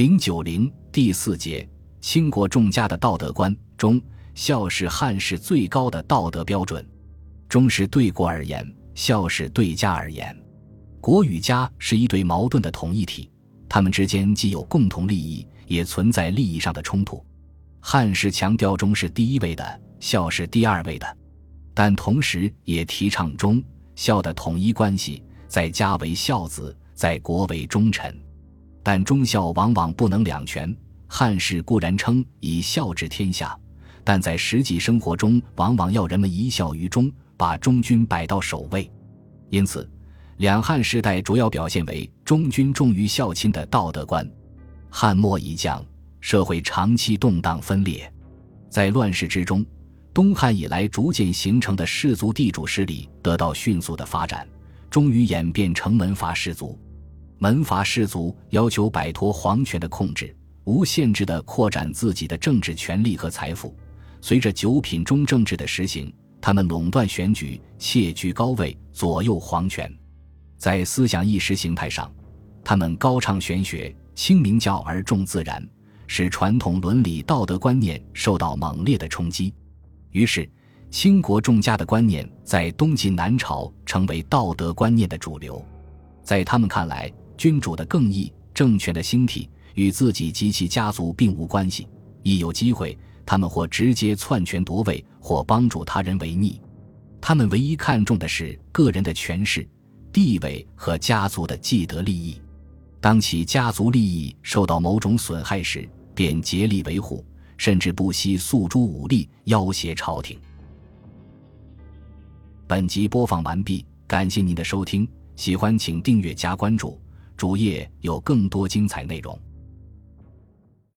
零九零第四节，倾国重家的道德观中，孝是汉室最高的道德标准。忠是对国而言，孝是对家而言。国与家是一对矛盾的同一体，他们之间既有共同利益，也存在利益上的冲突。汉室强调忠是第一位的，孝是第二位的，但同时也提倡忠孝的统一关系，在家为孝子，在国为忠臣。但忠孝往往不能两全。汉室固然称以孝治天下，但在实际生活中，往往要人们一孝于忠，把忠君摆到首位。因此，两汉时代主要表现为忠君重于孝亲的道德观。汉末以降，社会长期动荡分裂，在乱世之中，东汉以来逐渐形成的氏族地主势力得到迅速的发展，终于演变成门阀士族。门阀士族要求摆脱皇权的控制，无限制地扩展自己的政治权力和财富。随着九品中正制的实行，他们垄断选举，窃居高位，左右皇权。在思想意识形态上，他们高唱玄学，轻明教而重自然，使传统伦理道德观念受到猛烈的冲击。于是，倾国重家的观念在东晋南朝成为道德观念的主流。在他们看来，君主的更易、政权的兴替与自己及其家族并无关系。一有机会，他们或直接篡权夺位，或帮助他人为逆。他们唯一看重的是个人的权势、地位和家族的既得利益。当其家族利益受到某种损害时，便竭力维护，甚至不惜诉诸武力要挟朝廷。本集播放完毕，感谢您的收听，喜欢请订阅加关注。主页有更多精彩内容。